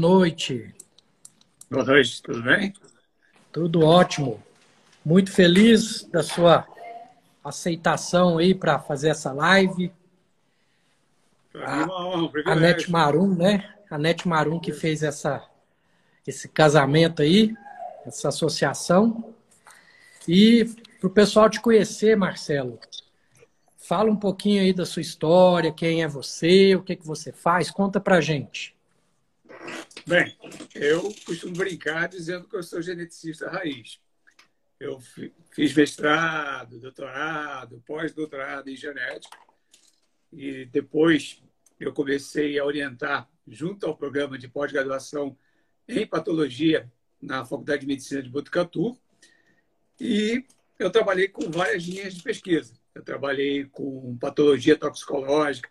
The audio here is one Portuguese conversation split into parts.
Noite. Boa noite, tudo bem? Tudo ótimo. Muito feliz da sua aceitação aí para fazer essa live. A, a Net Marum, né? A Net Marum que fez essa, esse casamento aí, essa associação. E para o pessoal te conhecer, Marcelo, fala um pouquinho aí da sua história, quem é você, o que, que você faz, conta para gente. Bem, eu costumo brincar dizendo que eu sou geneticista raiz. Eu fiz mestrado, doutorado, pós-doutorado em genética e depois eu comecei a orientar junto ao programa de pós-graduação em patologia na Faculdade de Medicina de Botucatu e eu trabalhei com várias linhas de pesquisa. Eu trabalhei com patologia toxicológica.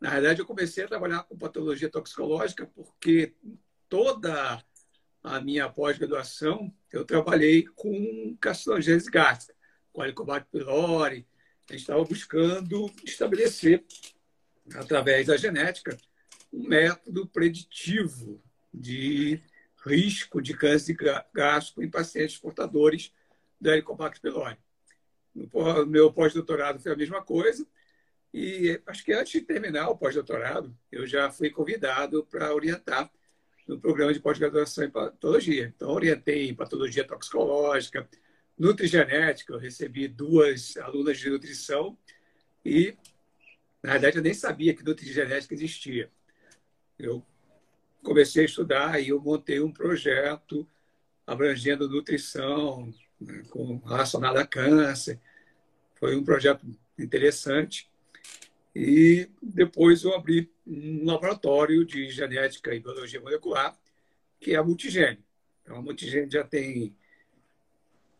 Na verdade, eu comecei a trabalhar com patologia toxicológica porque toda a minha pós-graduação, eu trabalhei com carcinogênese gástrica, com Helicobacter pylori. A gente estava buscando estabelecer, através da genética, um método preditivo de risco de câncer gástrico em pacientes portadores do Helicobacter pylori. No meu pós-doutorado foi a mesma coisa. E acho que antes de terminar o pós-doutorado, eu já fui convidado para orientar no programa de pós-graduação em patologia. Então, orientei em patologia toxicológica, nutrigenética. Eu recebi duas alunas de nutrição e, na verdade, eu nem sabia que nutrigenética existia. Eu comecei a estudar e eu montei um projeto abrangendo nutrição né, com, relacionado a câncer. Foi um projeto interessante. E depois eu abri um laboratório de genética e biologia molecular, que é a Multigene. Então, a Multigene já tem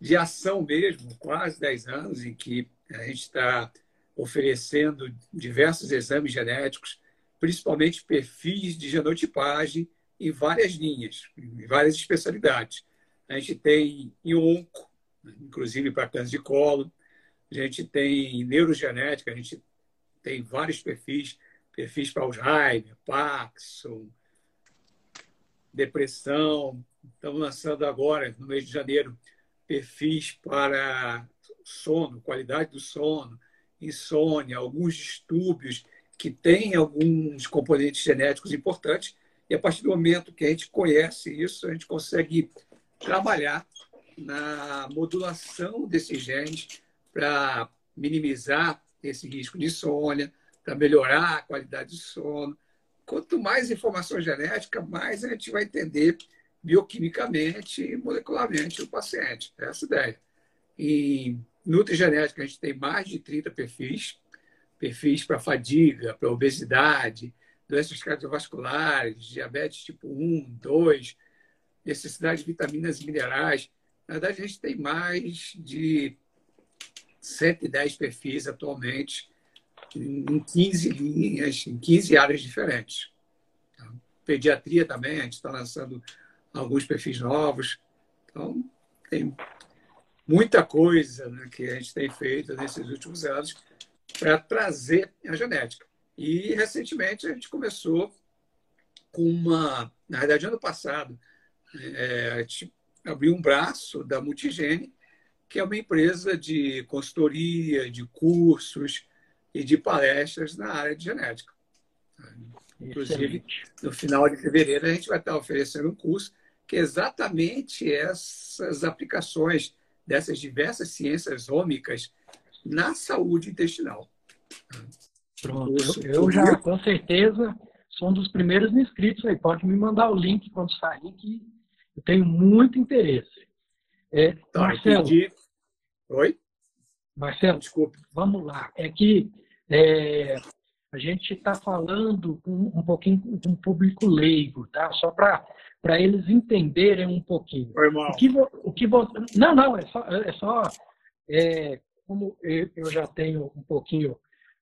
de ação mesmo, quase 10 anos, em que a gente está oferecendo diversos exames genéticos, principalmente perfis de genotipagem em várias linhas, em várias especialidades. A gente tem em onco, inclusive para câncer de colo, a gente tem neurogenética, a gente tem vários perfis, perfis para Alzheimer, Parkinson, depressão. Estamos lançando agora, no mês de janeiro, perfis para sono, qualidade do sono, insônia, alguns distúrbios que têm alguns componentes genéticos importantes. E a partir do momento que a gente conhece isso, a gente consegue trabalhar na modulação desses genes para minimizar esse risco de insônia, para melhorar a qualidade de sono. Quanto mais informação genética, mais a gente vai entender bioquimicamente e molecularmente o paciente. É essa ideia. Em nutrigenética, a gente tem mais de 30 perfis, perfis para fadiga, para obesidade, doenças cardiovasculares, diabetes tipo 1, 2, necessidade de vitaminas e minerais. Na verdade, a gente tem mais de 110 perfis atualmente em 15 linhas, em 15 áreas diferentes. Tá? Pediatria também, a gente está lançando alguns perfis novos. Então, tem muita coisa né, que a gente tem feito nesses últimos anos para trazer a genética. E, recentemente, a gente começou com uma... Na verdade, ano passado, é, a gente abriu um braço da Multigene, que é uma empresa de consultoria, de cursos e de palestras na área de genética. Inclusive, no final de fevereiro, a gente vai estar oferecendo um curso que é exatamente essas aplicações dessas diversas ciências ômicas na saúde intestinal. Pronto, eu, eu já com certeza sou um dos primeiros inscritos aí. Pode me mandar o link quando sair, que eu tenho muito interesse. É, tá, Marcelo, entendi. Oi? Marcelo, desculpe. Vamos lá. É que é, a gente está falando um, um pouquinho de um público leigo, tá? Só para eles entenderem um pouquinho. Oi, irmão. O que, o que Não, não, é só, é só é, como eu já tenho um pouquinho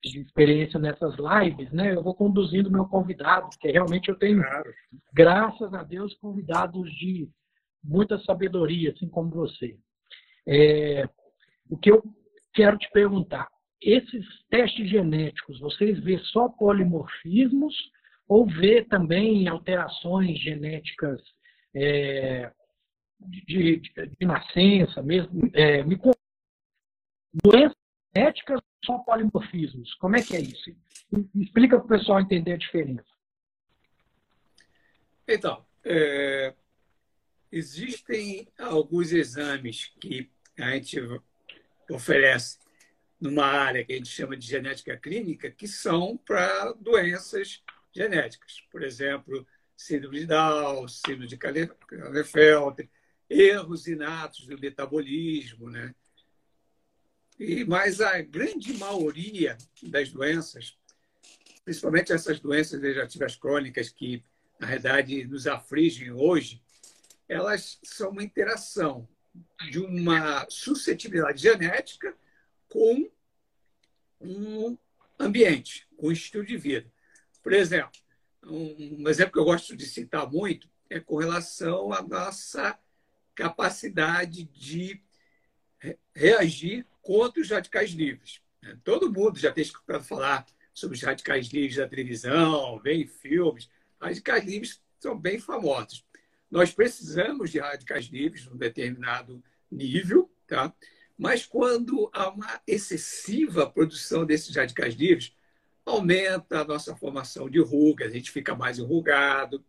de experiência nessas lives, né? Eu vou conduzindo meu convidado, porque realmente eu tenho, claro. graças a Deus, convidados de muita sabedoria, assim como você. É, o que eu quero te perguntar, esses testes genéticos, vocês vê só polimorfismos ou vê também alterações genéticas é, de, de, de, nascença mesmo? É, me doenças genéticas só polimorfismos? Como é que é isso? Explica para o pessoal entender a diferença. Então, é, existem alguns exames que a gente oferece numa área que a gente chama de genética clínica, que são para doenças genéticas. Por exemplo, síndrome de Down, síndrome de Klinefelter, erros inatos do metabolismo, né? E, mas a grande maioria das doenças, principalmente essas doenças degenerativas crônicas que, na realidade, nos afligem hoje, elas são uma interação de uma suscetibilidade genética com um ambiente, com um estilo de vida. Por exemplo, um exemplo que eu gosto de citar muito é com relação à nossa capacidade de reagir contra os radicais livres. Né? Todo mundo já tem escutado falar sobre os radicais livres na televisão, vem em filmes. Radicais livres são bem famosos. Nós precisamos de radicais livres num determinado nível, tá? mas quando há uma excessiva produção desses radicais livres, aumenta a nossa formação de rugas, a gente fica mais enrugado,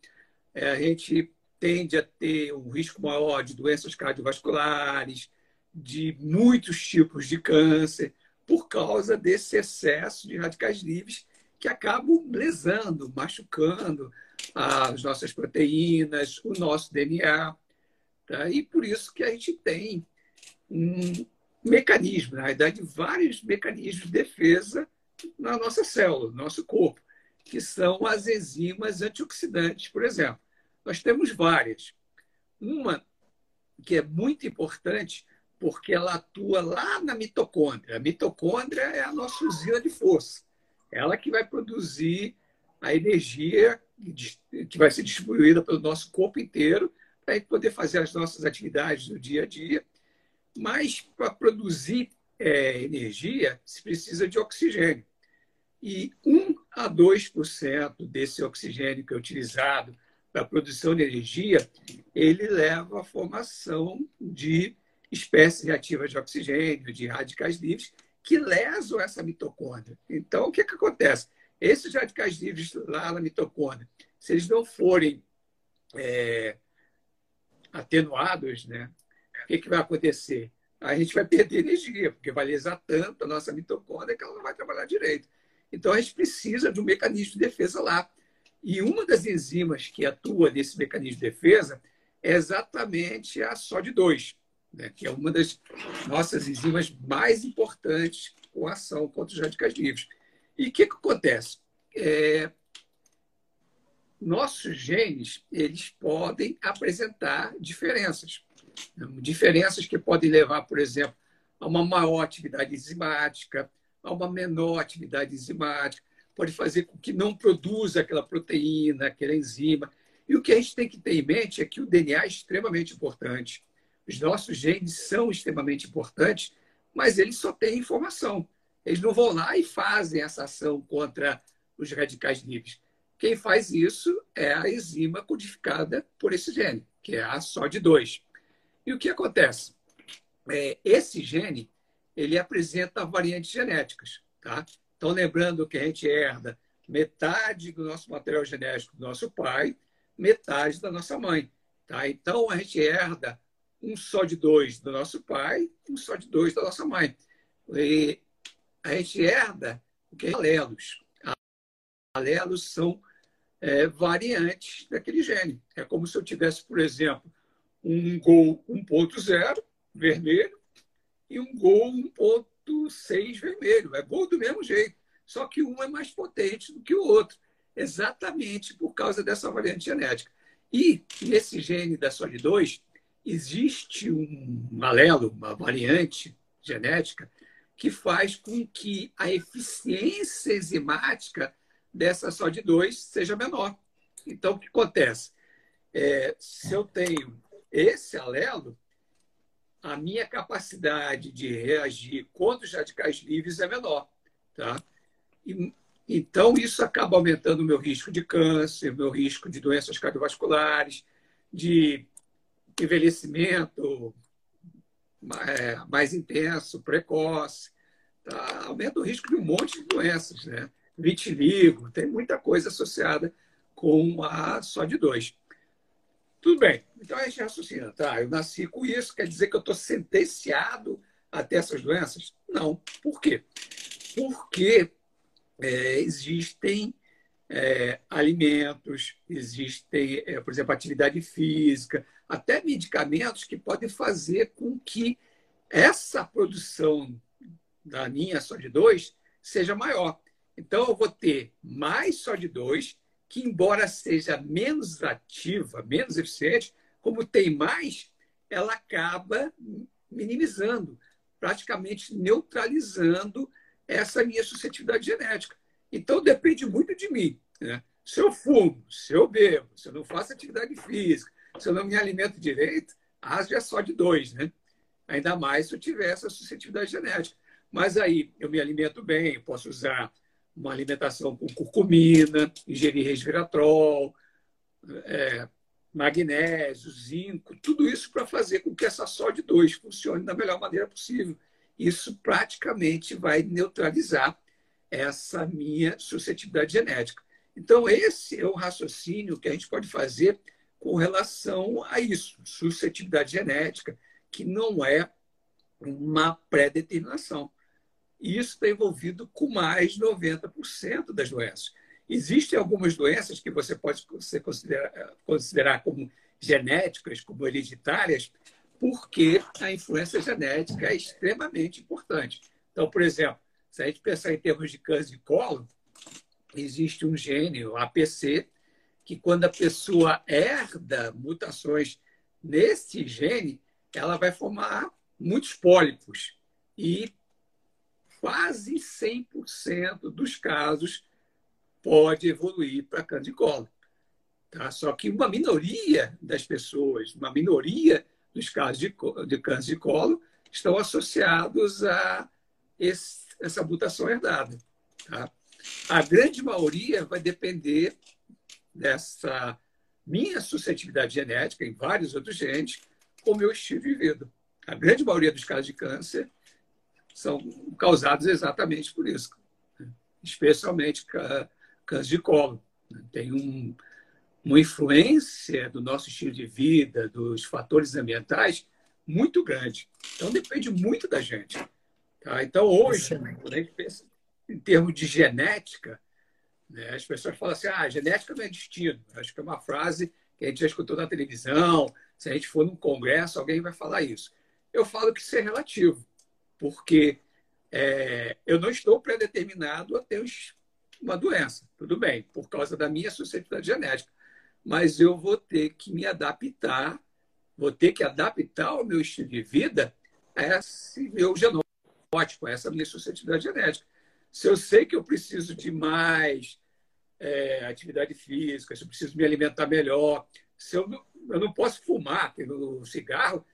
é, a gente tende a ter um risco maior de doenças cardiovasculares, de muitos tipos de câncer por causa desse excesso de radicais livres que acabam lesando, machucando as nossas proteínas, o nosso DNA. Tá? E por isso que a gente tem um mecanismo, na verdade, vários mecanismos de defesa na nossa célula, no nosso corpo, que são as enzimas antioxidantes, por exemplo. Nós temos várias. Uma que é muito importante porque ela atua lá na mitocôndria. A mitocôndria é a nossa usina de força. Ela que vai produzir a energia que vai ser distribuída pelo nosso corpo inteiro para poder fazer as nossas atividades do dia a dia. Mas para produzir é, energia, se precisa de oxigênio. E 1 a 2% desse oxigênio que é utilizado para a produção de energia, ele leva à formação de espécies reativas de oxigênio, de radicais livres, que lesam essa mitocôndria. Então, o que, que acontece? Esses radicais livres lá na mitocôndria, se eles não forem é, atenuados, né, o que, que vai acontecer? A gente vai perder energia, porque vai lesar tanto a nossa mitocôndria que ela não vai trabalhar direito. Então, a gente precisa de um mecanismo de defesa lá. E uma das enzimas que atua nesse mecanismo de defesa é exatamente a SOD2 né, que é uma das nossas enzimas mais importantes com ação contra os radicais livres. E o que, que acontece? É, nossos genes eles podem apresentar diferenças. Diferenças que podem levar, por exemplo, a uma maior atividade enzimática, a uma menor atividade enzimática, pode fazer com que não produza aquela proteína, aquela enzima. E o que a gente tem que ter em mente é que o DNA é extremamente importante. Os nossos genes são extremamente importantes, mas eles só têm informação. Eles não vão lá e fazem essa ação contra os radicais livres. Quem faz isso é a enzima codificada por esse gene, que é a SOD2. E o que acontece? É, esse gene ele apresenta variantes genéticas. Tá? Então, lembrando que a gente herda metade do nosso material genético do nosso pai, metade da nossa mãe. Tá? Então, a gente herda um só de dois do nosso pai, um só de dois da nossa mãe. E a gente herda o que é alelos. Alelos são é, variantes daquele gene. É como se eu tivesse, por exemplo, um gol 1.0, vermelho, e um gol 1.6 vermelho. É gol do mesmo jeito, só que um é mais potente do que o outro, exatamente por causa dessa variante genética. E nesse gene da SOD2 existe um alelo, uma variante genética que faz com que a eficiência enzimática dessa SOD2 seja menor. Então, o que acontece? É, se eu tenho esse alelo, a minha capacidade de reagir contra os radicais livres é menor. Tá? E, então, isso acaba aumentando o meu risco de câncer, meu risco de doenças cardiovasculares, de envelhecimento é, mais intenso, precoce. Tá? Aumenta o risco de um monte de doenças, né? Vitiligo, tem muita coisa associada com a SOD2. Tudo bem. Então a gente raciocina, tá? Eu nasci com isso, quer dizer que eu estou sentenciado a ter essas doenças? Não. Por quê? Porque é, existem é, alimentos, existem, é, por exemplo, atividade física, até medicamentos que podem fazer com que essa produção da minha SOD2 seja maior. Então, eu vou ter mais SOD2 que, embora seja menos ativa, menos eficiente, como tem mais, ela acaba minimizando, praticamente neutralizando essa minha suscetibilidade genética. Então, depende muito de mim. Né? Se eu fumo, se eu bebo, se eu não faço atividade física, se eu não me alimento direito, asma é só de dois, né? Ainda mais se eu tiver essa suscetibilidade genética. Mas aí eu me alimento bem, posso usar uma alimentação com curcumina, ingerir resveratrol, é, magnésio, zinco, tudo isso para fazer com que essa de 2 funcione da melhor maneira possível. Isso praticamente vai neutralizar essa minha suscetibilidade genética. Então, esse é o raciocínio que a gente pode fazer com relação a isso, suscetibilidade genética, que não é uma pré-determinação. Isso está envolvido com mais de 90% das doenças. Existem algumas doenças que você pode considerar, considerar como genéticas, como hereditárias, porque a influência genética é extremamente importante. Então, por exemplo, se a gente pensar em termos de câncer de colo, existe um gene, o APC, que quando a pessoa herda mutações nesse gene, ela vai formar muitos pólipos. E quase 100% dos casos pode evoluir para câncer de colo. Tá? Só que uma minoria das pessoas, uma minoria dos casos de, de câncer de colo estão associados a esse, essa mutação herdada. Tá? A grande maioria vai depender dessa minha suscetibilidade genética em vários outros genes, com o meu estilo de vida. A grande maioria dos casos de câncer são causados exatamente por isso, especialmente câncer de colo. Tem um, uma influência do nosso estilo de vida, dos fatores ambientais, muito grande. Então, depende muito da gente. Tá? Então, hoje, quando a gente pensa em termos de genética, né, as pessoas falam assim: ah, genética não é destino. Acho que é uma frase que a gente já escutou na televisão. Se a gente for num congresso, alguém vai falar isso. Eu falo que isso é relativo porque é, eu não estou predeterminado a ter uma doença, tudo bem, por causa da minha suscetibilidade genética, mas eu vou ter que me adaptar, vou ter que adaptar o meu estilo de vida a esse meu genótipo, a essa minha suscetibilidade genética. Se eu sei que eu preciso de mais é, atividade física, se eu preciso me alimentar melhor, se eu não, eu não posso fumar, tendo cigarro,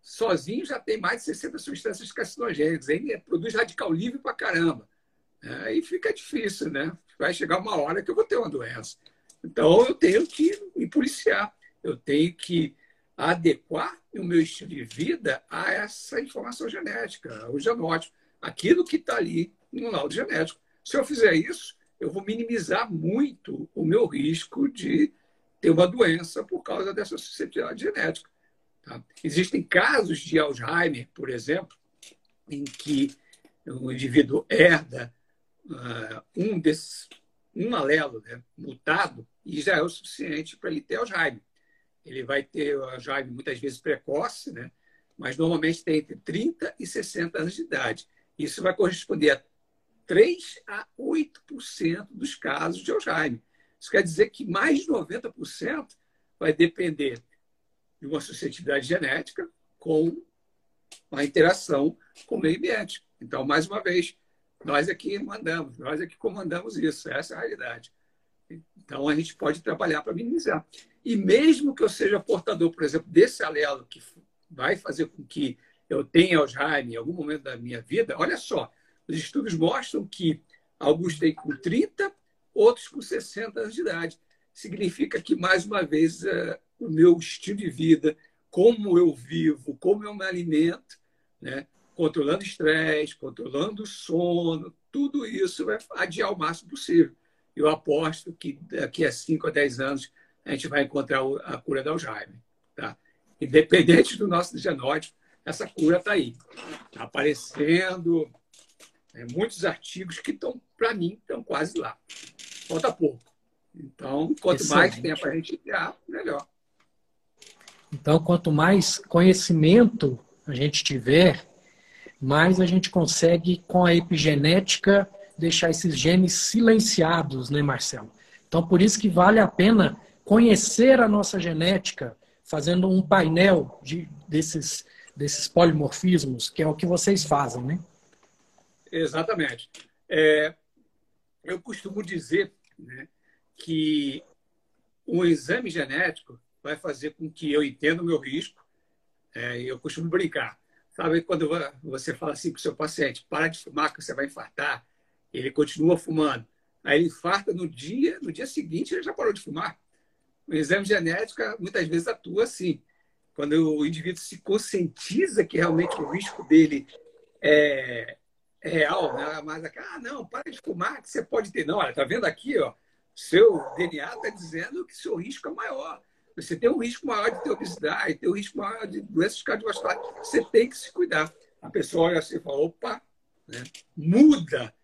sozinho já tem mais de 60 substâncias carcinogênicas, ainda produz radical livre para caramba. Aí fica difícil, né? Vai chegar uma hora que eu vou ter uma doença. Então eu tenho que me policiar, eu tenho que adequar o meu estilo de vida a essa informação genética, o genótipo, aquilo que está ali no laudo genético. Se eu fizer isso, eu vou minimizar muito o meu risco de ter uma doença por causa dessa suscetibilidade genética. Tá? Existem casos de Alzheimer, por exemplo, em que o indivíduo herda uh, um desses, um alelo né, mutado e já é o suficiente para ele ter Alzheimer. Ele vai ter Alzheimer muitas vezes precoce, né? mas normalmente tem entre 30 e 60 anos de idade. Isso vai corresponder a 3 a 8% dos casos de Alzheimer. Isso quer dizer que mais de 90% vai depender de uma suscetibilidade genética com uma interação com o meio ambiente. Então, mais uma vez, nós aqui mandamos, nós aqui comandamos isso, essa é a realidade. Então, a gente pode trabalhar para minimizar. E mesmo que eu seja portador, por exemplo, desse alelo que vai fazer com que eu tenha Alzheimer em algum momento da minha vida, olha só, os estudos mostram que alguns têm com 30, outros com 60 anos de idade. Significa que, mais uma vez, uh, o meu estilo de vida, como eu vivo, como eu me alimento, né? controlando estresse, controlando o sono, tudo isso vai adiar o máximo possível. Eu aposto que daqui a 5 a 10 anos a gente vai encontrar a cura da Alzheimer. Tá? Independente do nosso genótipo, essa cura está aí. Está aparecendo é, muitos artigos que estão, para mim, estão quase lá. Falta pouco. Então, quanto Excelente. mais tempo a gente criar, melhor. Então, quanto mais conhecimento a gente tiver, mais a gente consegue, com a epigenética, deixar esses genes silenciados, né, Marcelo? Então, por isso que vale a pena conhecer a nossa genética, fazendo um painel de, desses, desses polimorfismos, que é o que vocês fazem, né? Exatamente. É, eu costumo dizer né, que o exame genético vai fazer com que eu entenda o meu risco. É, eu costumo brincar. Sabe quando você fala assim para o seu paciente, para de fumar que você vai infartar, ele continua fumando. Aí ele infarta no dia, no dia seguinte ele já parou de fumar. O exame genético muitas vezes atua assim. Quando o indivíduo se conscientiza que realmente o risco dele é real, né? mas ah, não, para de fumar, que você pode ter. Não, olha, tá vendo aqui, ó, seu DNA está dizendo que seu risco é maior. Você tem um risco maior de ter obesidade, tem um risco maior de doenças cardiovasculares. Você tem que se cuidar. A pessoa olha assim e fala, opa, né? muda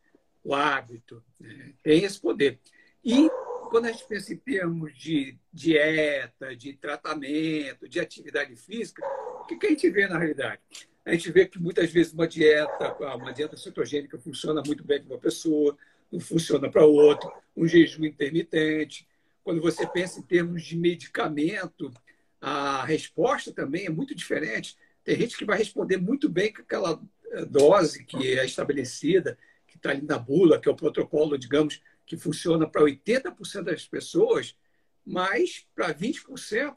o hábito, né? tem esse poder. E quando a gente pensa em termos de dieta, de tratamento, de atividade física, o que a gente vê na realidade? A gente vê que muitas vezes uma dieta, uma dieta cetogênica funciona muito bem para uma pessoa, não funciona para outra, um jejum intermitente, quando você pensa em termos de medicamento, a resposta também é muito diferente. Tem gente que vai responder muito bem com aquela eh, dose que é estabelecida, que está ali na bula, que é o protocolo, digamos, que funciona para 80% das pessoas, mas para 20%,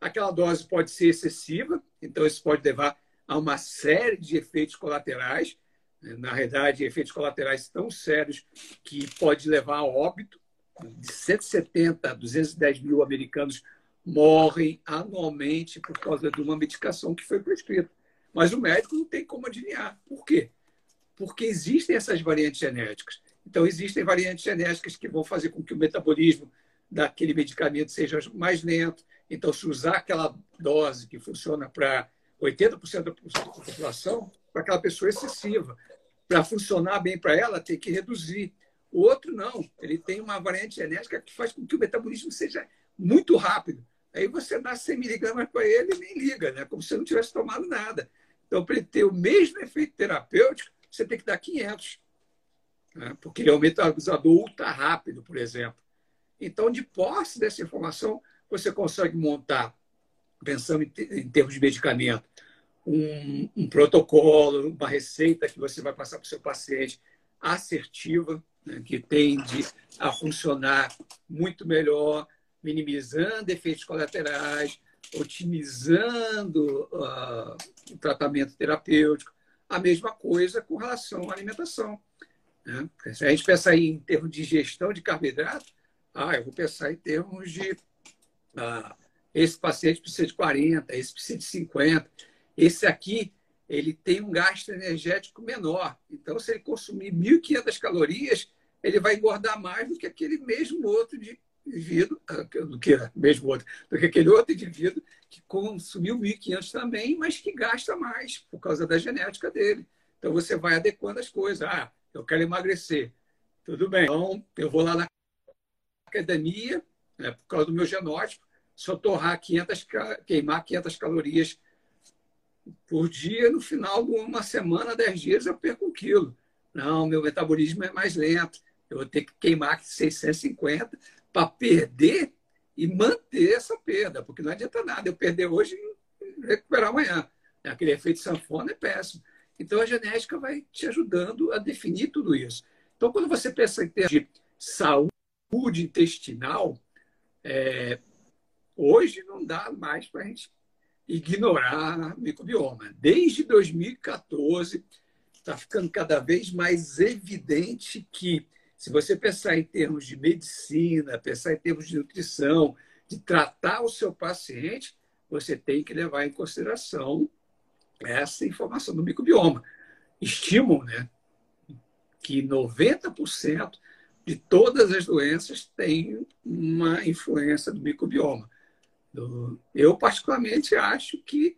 aquela dose pode ser excessiva, então isso pode levar a uma série de efeitos colaterais. Na realidade, efeitos colaterais tão sérios que pode levar a óbito de 170 a 210 mil americanos morrem anualmente por causa de uma medicação que foi prescrita. Mas o médico não tem como adivinhar. Por quê? Porque existem essas variantes genéticas. Então, existem variantes genéticas que vão fazer com que o metabolismo daquele medicamento seja mais lento. Então, se usar aquela dose que funciona para 80% da população, para aquela pessoa excessiva, para funcionar bem para ela, tem que reduzir. O outro não, ele tem uma variante genética que faz com que o metabolismo seja muito rápido. Aí você dá 100 miligramas para ele e nem liga, né? como se não tivesse tomado nada. Então, para ele ter o mesmo efeito terapêutico, você tem que dar 500, né? porque ele é um metabolizador ultra rápido, por exemplo. Então, de posse dessa informação, você consegue montar, pensando em, termos de medicamento, um, um protocolo, uma receita que você vai passar para o seu paciente assertiva, né, que tende a funcionar muito melhor, minimizando efeitos colaterais, otimizando uh, o tratamento terapêutico. A mesma coisa com relação à alimentação. Né? Se a gente pensar em termos de gestão de carboidrato, ah, eu vou pensar em termos de ah, esse paciente precisa de 40, esse precisa de 50. Esse aqui, ele tem um gasto energético menor. Então, se ele consumir 1.500 calorias, ele vai engordar mais do que aquele mesmo outro indivíduo, ah, do que mesmo outro, do que aquele outro indivíduo que consumiu 1.500 também, mas que gasta mais por causa da genética dele. Então você vai adequando as coisas. Ah, eu quero emagrecer. Tudo bem. Então eu vou lá na academia, né, por causa do meu genótipo, eu torrar 500, queimar 500 calorias por dia, no final de uma semana, dez dias, eu perco um quilo. Não, meu metabolismo é mais lento. Eu vou ter que queimar 650 para perder e manter essa perda, porque não adianta nada eu perder hoje e recuperar amanhã. Aquele efeito sanfona é péssimo. Então, a genética vai te ajudando a definir tudo isso. Então, quando você pensa em de saúde intestinal, é, hoje não dá mais para a gente ignorar microbioma. Desde 2014, está ficando cada vez mais evidente que, se você pensar em termos de medicina, pensar em termos de nutrição, de tratar o seu paciente, você tem que levar em consideração essa informação do microbioma. Estimam né, que 90% de todas as doenças têm uma influência do microbioma. Eu, particularmente, acho que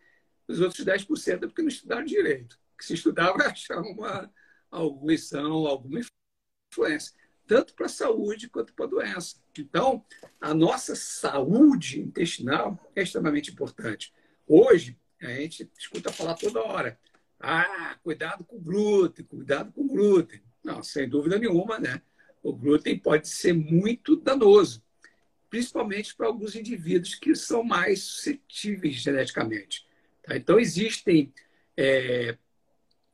os outros 10% é porque não estudaram direito. Que se estudar, vai achar uma, alguma lição, alguma influência, tanto para a saúde quanto para a doença. Então, a nossa saúde intestinal é extremamente importante. Hoje, a gente escuta falar toda hora. Ah, cuidado com o glúten, cuidado com o glúten. Não, sem dúvida nenhuma, né? O glúten pode ser muito danoso principalmente para alguns indivíduos que são mais suscetíveis geneticamente. Tá? Então, existem é,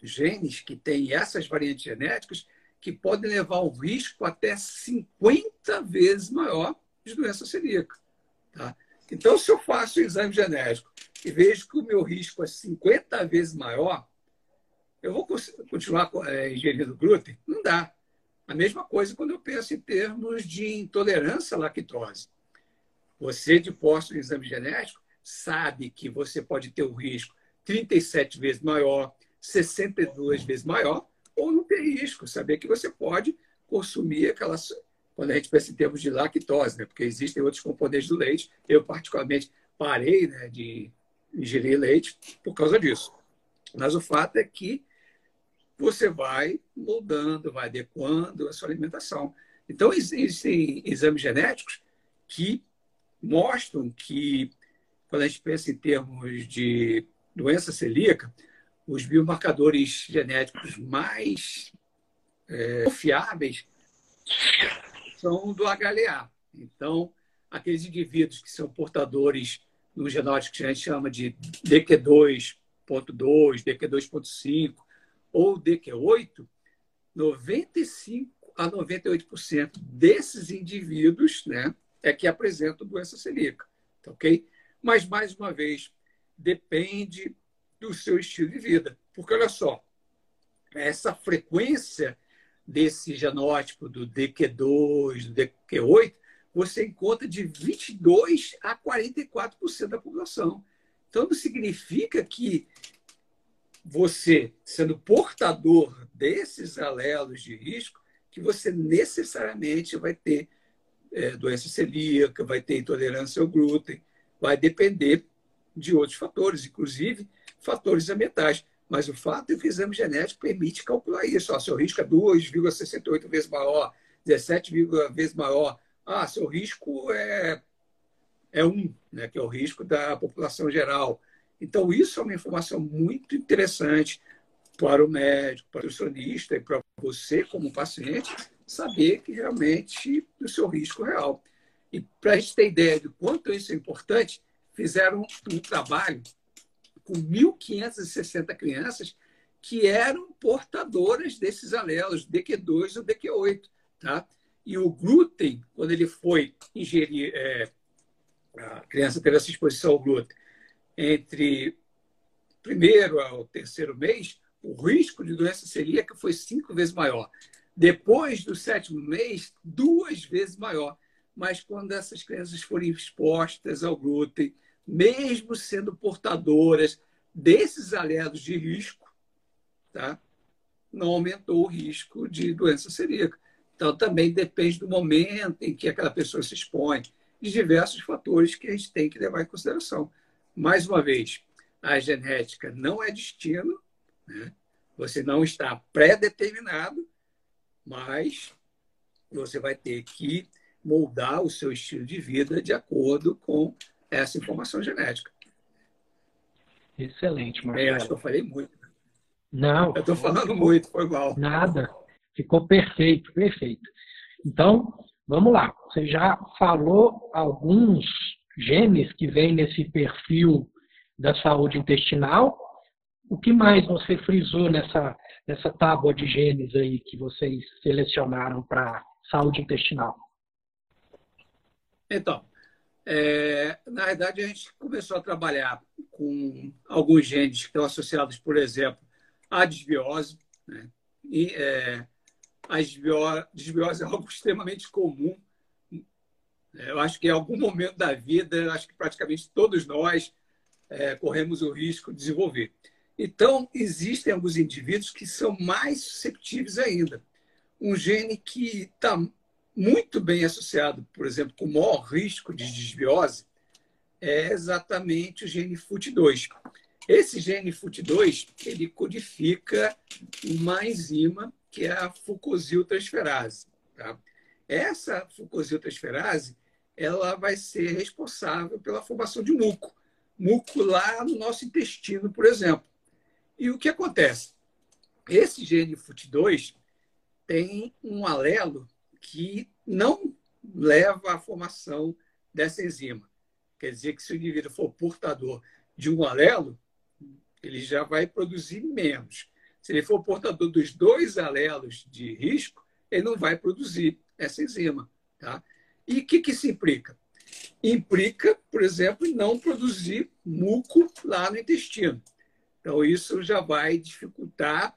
genes que têm essas variantes genéticas que podem levar um risco até 50 vezes maior de doença celíaca. Tá? Então, se eu faço o exame genético e vejo que o meu risco é 50 vezes maior, eu vou continuar é, ingerindo glúten? Não dá. A mesma coisa quando eu penso em termos de intolerância à lactose. Você, de posse do exame genético, sabe que você pode ter um risco 37 vezes maior, 62 vezes maior, ou não ter risco, saber que você pode consumir aquelas. Quando a gente pensa em termos de lactose, né? porque existem outros componentes do leite. Eu, particularmente, parei né, de ingerir leite por causa disso. Mas o fato é que você vai moldando, vai adequando a sua alimentação. Então, existem exames genéticos que mostram que, quando a gente pensa em termos de doença celíaca, os biomarcadores genéticos mais é, confiáveis são do HLA. Então, aqueles indivíduos que são portadores no genótipo que a gente chama de DQ2.2, DQ2.5 ou DQ8, 95 a 98% desses indivíduos né, é que apresentam doença celíaca. Tá ok? Mas, mais uma vez, depende do seu estilo de vida. Porque, olha só, essa frequência desse genótipo do DQ2, do DQ8, você encontra de 22 a 44% da população. Então, não significa que você, sendo portador desses alelos de risco, que você necessariamente vai ter é, doença celíaca, vai ter intolerância ao glúten, vai depender de outros fatores, inclusive fatores ambientais. Mas o fato é que o exame genético permite calcular isso. Ó, seu risco é 2,68 vezes maior, 17 vezes maior. Ah, seu risco é, é 1, né, que é o risco da população geral. Então, isso é uma informação muito interessante para o médico, para o nutricionista e para você, como paciente, saber que realmente o seu risco real. E para a gente ter ideia de quanto isso é importante, fizeram um trabalho com 1.560 crianças que eram portadoras desses alelos, DQ2 ou DQ8. Tá? E o glúten, quando ele foi ingerir, é, a criança teve essa exposição ao glúten entre primeiro ao terceiro mês, o risco de doença celíaca foi cinco vezes maior. Depois do sétimo mês, duas vezes maior. Mas quando essas crianças forem expostas ao glúten, mesmo sendo portadoras desses alelos de risco, tá? não aumentou o risco de doença celíaca. Então, também depende do momento em que aquela pessoa se expõe, de diversos fatores que a gente tem que levar em consideração. Mais uma vez, a genética não é destino, né? você não está pré-determinado, mas você vai ter que moldar o seu estilo de vida de acordo com essa informação genética. Excelente, Marcelo. É, acho que eu falei muito. Não. Eu estou falando muito, foi mal. Nada. Ficou perfeito, perfeito. Então, vamos lá. Você já falou alguns genes que vêm nesse perfil da saúde intestinal. O que mais você frisou nessa, nessa tábua de genes aí que vocês selecionaram para saúde intestinal? Então, é, na verdade, a gente começou a trabalhar com alguns genes que estão associados, por exemplo, à desbiose. Né? E, é, a desbiose é algo extremamente comum. Eu acho que em algum momento da vida, acho que praticamente todos nós é, corremos o risco de desenvolver. Então, existem alguns indivíduos que são mais susceptíveis ainda. Um gene que está muito bem associado, por exemplo, com o maior risco de desbiose, é exatamente o gene FUT2. Esse gene FUT2, ele codifica uma enzima que é a fucosiltransferase. Tá? Essa fucosiltransferase, ela vai ser responsável pela formação de muco. Muco lá no nosso intestino, por exemplo. E o que acontece? Esse gene FUT2 tem um alelo que não leva à formação dessa enzima. Quer dizer que se o indivíduo for portador de um alelo, ele já vai produzir menos. Se ele for portador dos dois alelos de risco, ele não vai produzir essa enzima. Tá? E o que, que isso implica? Implica, por exemplo, em não produzir muco lá no intestino. Então, isso já vai dificultar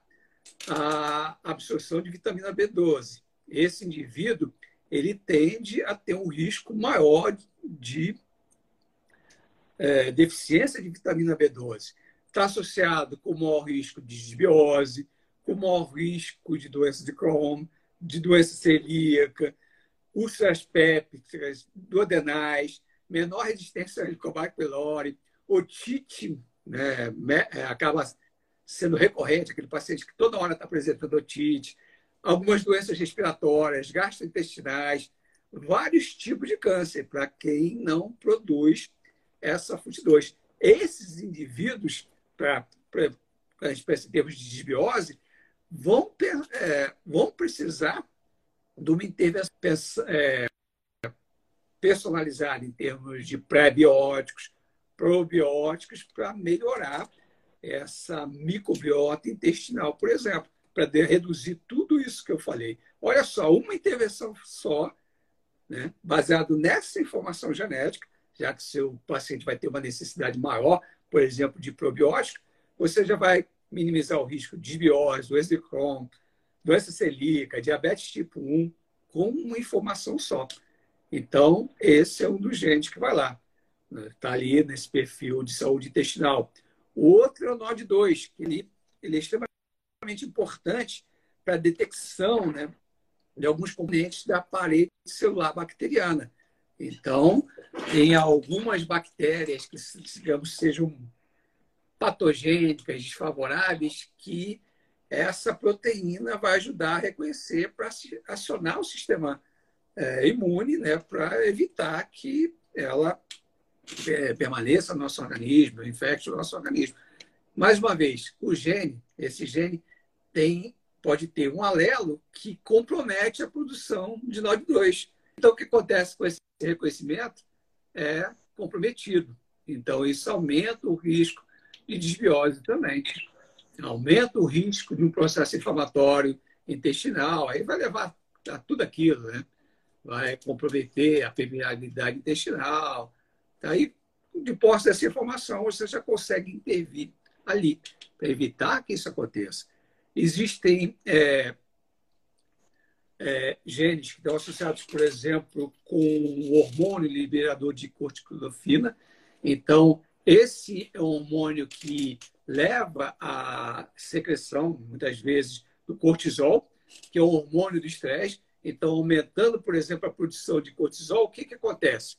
a absorção de vitamina B12. Esse indivíduo ele tende a ter um risco maior de é, deficiência de vitamina B12. Está associado com maior risco de desbiose, com maior risco de doença de Crohn, de doença celíaca, úlceras pépticas, duodenais, menor resistência ao Helicobacter pylori, otite né, é, acaba sendo recorrente, aquele paciente que toda hora está apresentando otite, algumas doenças respiratórias, gastrointestinais, vários tipos de câncer, para quem não produz essa FUT2. Esses indivíduos, para em termos de desbiose, vão, ter, é, vão precisar de uma intervenção personalizada em termos de pré-bióticos, probióticos para melhorar essa microbiota intestinal, por exemplo, para reduzir tudo isso que eu falei. Olha só, uma intervenção só, né, baseado nessa informação genética, já que seu paciente vai ter uma necessidade maior, por exemplo, de probiótico, você já vai minimizar o risco de desbiose, doença de Crohn, doença celíaca, diabetes tipo 1, com uma informação só. Então, esse é um dos genes que vai lá está ali nesse perfil de saúde intestinal. O outro é o NOD2, que ele, ele é extremamente importante para a detecção né, de alguns componentes da parede celular bacteriana. Então, tem algumas bactérias que, digamos, sejam patogênicas, desfavoráveis, que essa proteína vai ajudar a reconhecer para acionar o sistema é, imune, né, para evitar que ela é, permaneça no nosso organismo, infecte o nosso organismo. Mais uma vez, o gene, esse gene tem, pode ter um alelo que compromete a produção de NOD2. Então, o que acontece com esse reconhecimento é comprometido. Então, isso aumenta o risco de desbiose também. Aumenta o risco de um processo inflamatório intestinal, aí vai levar a tudo aquilo, né? Vai comprometer a permeabilidade intestinal, Aí, de posse dessa informação, você já consegue intervir ali para evitar que isso aconteça. Existem é, é, genes que estão associados, por exemplo, com o hormônio liberador de corticofina. Então, esse é um hormônio que leva à secreção, muitas vezes, do cortisol, que é o hormônio do estresse. Então, aumentando, por exemplo, a produção de cortisol, o que, que acontece?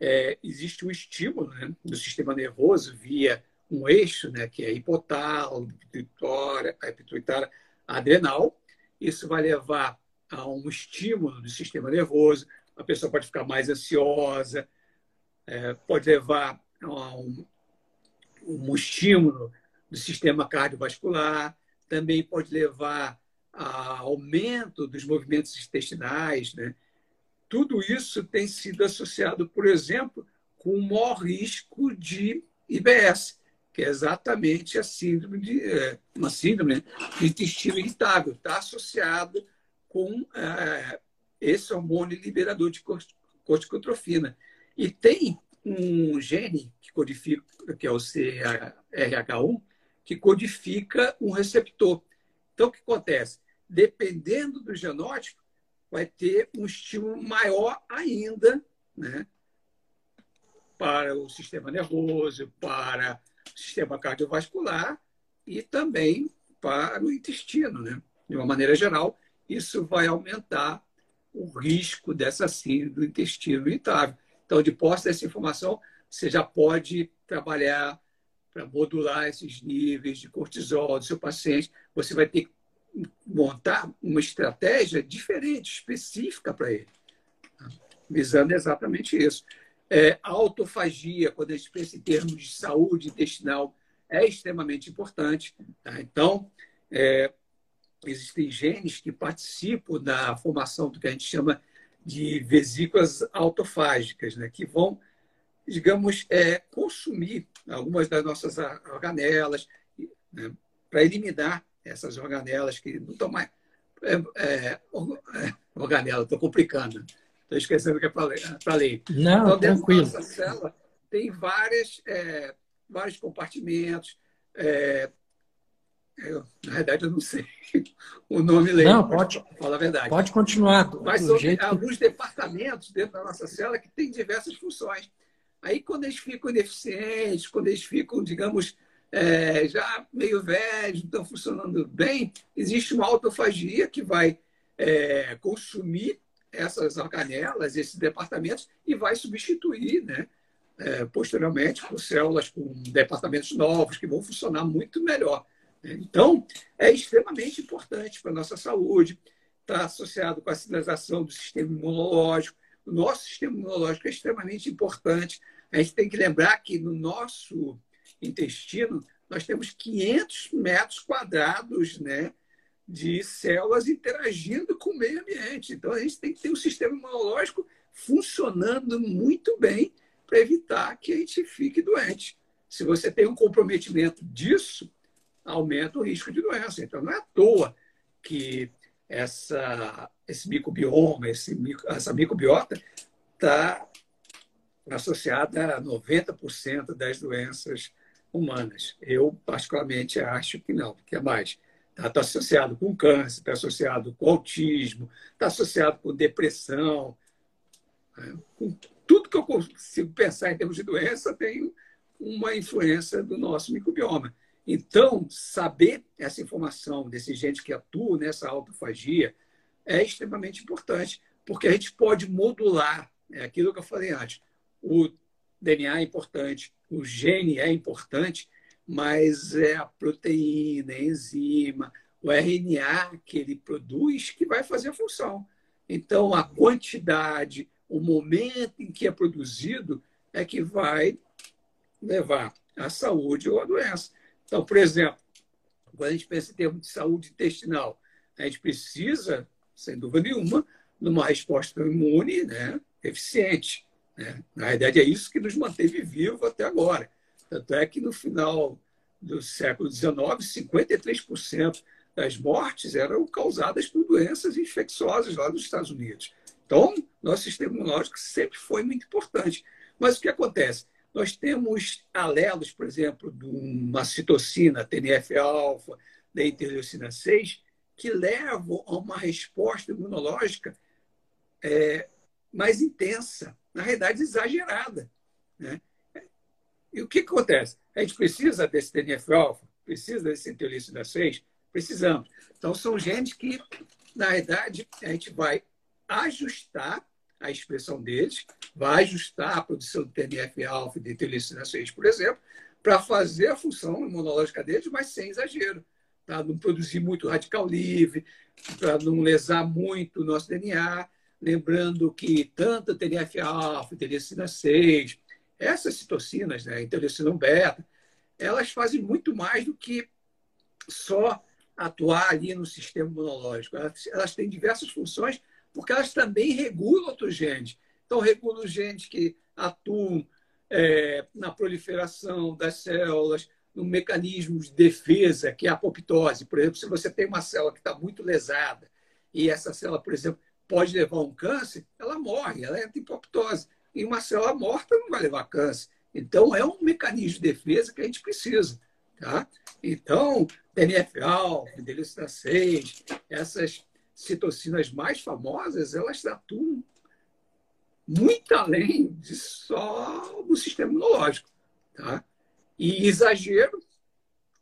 é, existe um estímulo né, do sistema nervoso via um eixo, né, que é hipotálamo, pituitária, adrenal. Isso vai levar a um estímulo do sistema nervoso. A pessoa pode ficar mais ansiosa, é, pode levar a um, um estímulo do sistema cardiovascular, também pode levar a aumento dos movimentos intestinais. Né? Tudo isso tem sido associado, por exemplo, com o maior risco de IBS, que é exatamente a síndrome de é, uma síndrome né, de intestino irritável, está associado com é, esse hormônio liberador de corticotrofina. E tem um gene que codifica, que é o CRH1, que codifica um receptor. Então, o que acontece? Dependendo do genótipo, vai ter um estímulo maior ainda né, para o sistema nervoso, para o sistema cardiovascular e também para o intestino. Né? De uma maneira geral, isso vai aumentar o risco dessa síndrome do intestino irritável. Então, de posse dessa informação, você já pode trabalhar para modular esses níveis de cortisol do seu paciente. Você vai ter que montar uma estratégia diferente, específica para ele, visando exatamente isso. É, a autofagia, quando a gente pensa em termos de saúde intestinal, é extremamente importante. Tá? Então, é, existem genes que participam da formação do que a gente chama de vesículas autofágicas, né, que vão, digamos, é, consumir algumas das nossas organelas né, para eliminar essas organelas que não estão mais. É, é, organela, estou complicando. Estou esquecendo o que é para ler. Não, então, tranquilo. Dentro célula tem várias, é, vários compartimentos, é, eu, na verdade, eu não sei o nome lei. Não, pode. Fala a verdade. Pode continuar. Mas são alguns departamentos dentro da nossa célula que têm diversas funções. Aí, quando eles ficam ineficientes, quando eles ficam, digamos, é, já meio velhos, não estão funcionando bem, existe uma autofagia que vai é, consumir essas organelas, esses departamentos, e vai substituir, né, é, posteriormente, por células com departamentos novos que vão funcionar muito melhor. Então, é extremamente importante para a nossa saúde, está associado com a sinalização do sistema imunológico. O nosso sistema imunológico é extremamente importante. A gente tem que lembrar que no nosso intestino nós temos 500 metros quadrados né, de células interagindo com o meio ambiente. Então, a gente tem que ter um sistema imunológico funcionando muito bem para evitar que a gente fique doente. Se você tem um comprometimento disso, aumenta o risco de doença. Então, não é à toa que essa, esse microbioma, esse, essa microbiota está associada a 90% das doenças humanas. Eu, particularmente, acho que não, que é mais. Está tá associado com câncer, está associado com autismo, está associado com depressão. Né? Com tudo que eu consigo pensar em termos de doença tem uma influência do nosso microbioma. Então, saber essa informação desse gente que atua nessa autofagia é extremamente importante, porque a gente pode modular é aquilo que eu falei antes. O DNA é importante, o gene é importante, mas é a proteína, a enzima, o RNA que ele produz que vai fazer a função. Então, a quantidade, o momento em que é produzido é que vai levar à saúde ou à doença. Então, por exemplo, quando a gente pensa em termos de saúde intestinal, a gente precisa, sem dúvida nenhuma, de uma resposta imune né, eficiente. Né? Na verdade, é isso que nos manteve vivos até agora. Tanto é que no final do século XIX, 53% das mortes eram causadas por doenças infecciosas lá nos Estados Unidos. Então, nosso sistema imunológico sempre foi muito importante. Mas o que acontece? Nós temos alelos, por exemplo, de uma citocina, TNF-alfa, da interleucina 6, que levam a uma resposta imunológica é, mais intensa, na realidade exagerada. Né? E o que acontece? A gente precisa desse TNF-alfa, precisa desse interleucina 6? Precisamos. Então, são genes que, na realidade, a gente vai ajustar a expressão deles, vai ajustar a produção do TNF-alfa e de interleucina 6, por exemplo, para fazer a função imunológica deles, mas sem exagero. Para não produzir muito radical livre, para não lesar muito o nosso DNA. Lembrando que tanto TNF-alfa, interleucina 6, essas citocinas, né, interleucina beta, elas fazem muito mais do que só atuar ali no sistema imunológico. Elas, elas têm diversas funções, porque elas também regulam outros genes. Então, regulam os genes que atuam é, na proliferação das células, no mecanismo de defesa, que é a apoptose. Por exemplo, se você tem uma célula que está muito lesada e essa célula, por exemplo, pode levar um câncer, ela morre, ela entra em apoptose. E uma célula morta não vai levar câncer. Então, é um mecanismo de defesa que a gente precisa. Tá? Então, TNF-alfa, interleucina 6, essas citocinas mais famosas, elas atuam muito além de só do sistema imunológico. Tá? E exagero,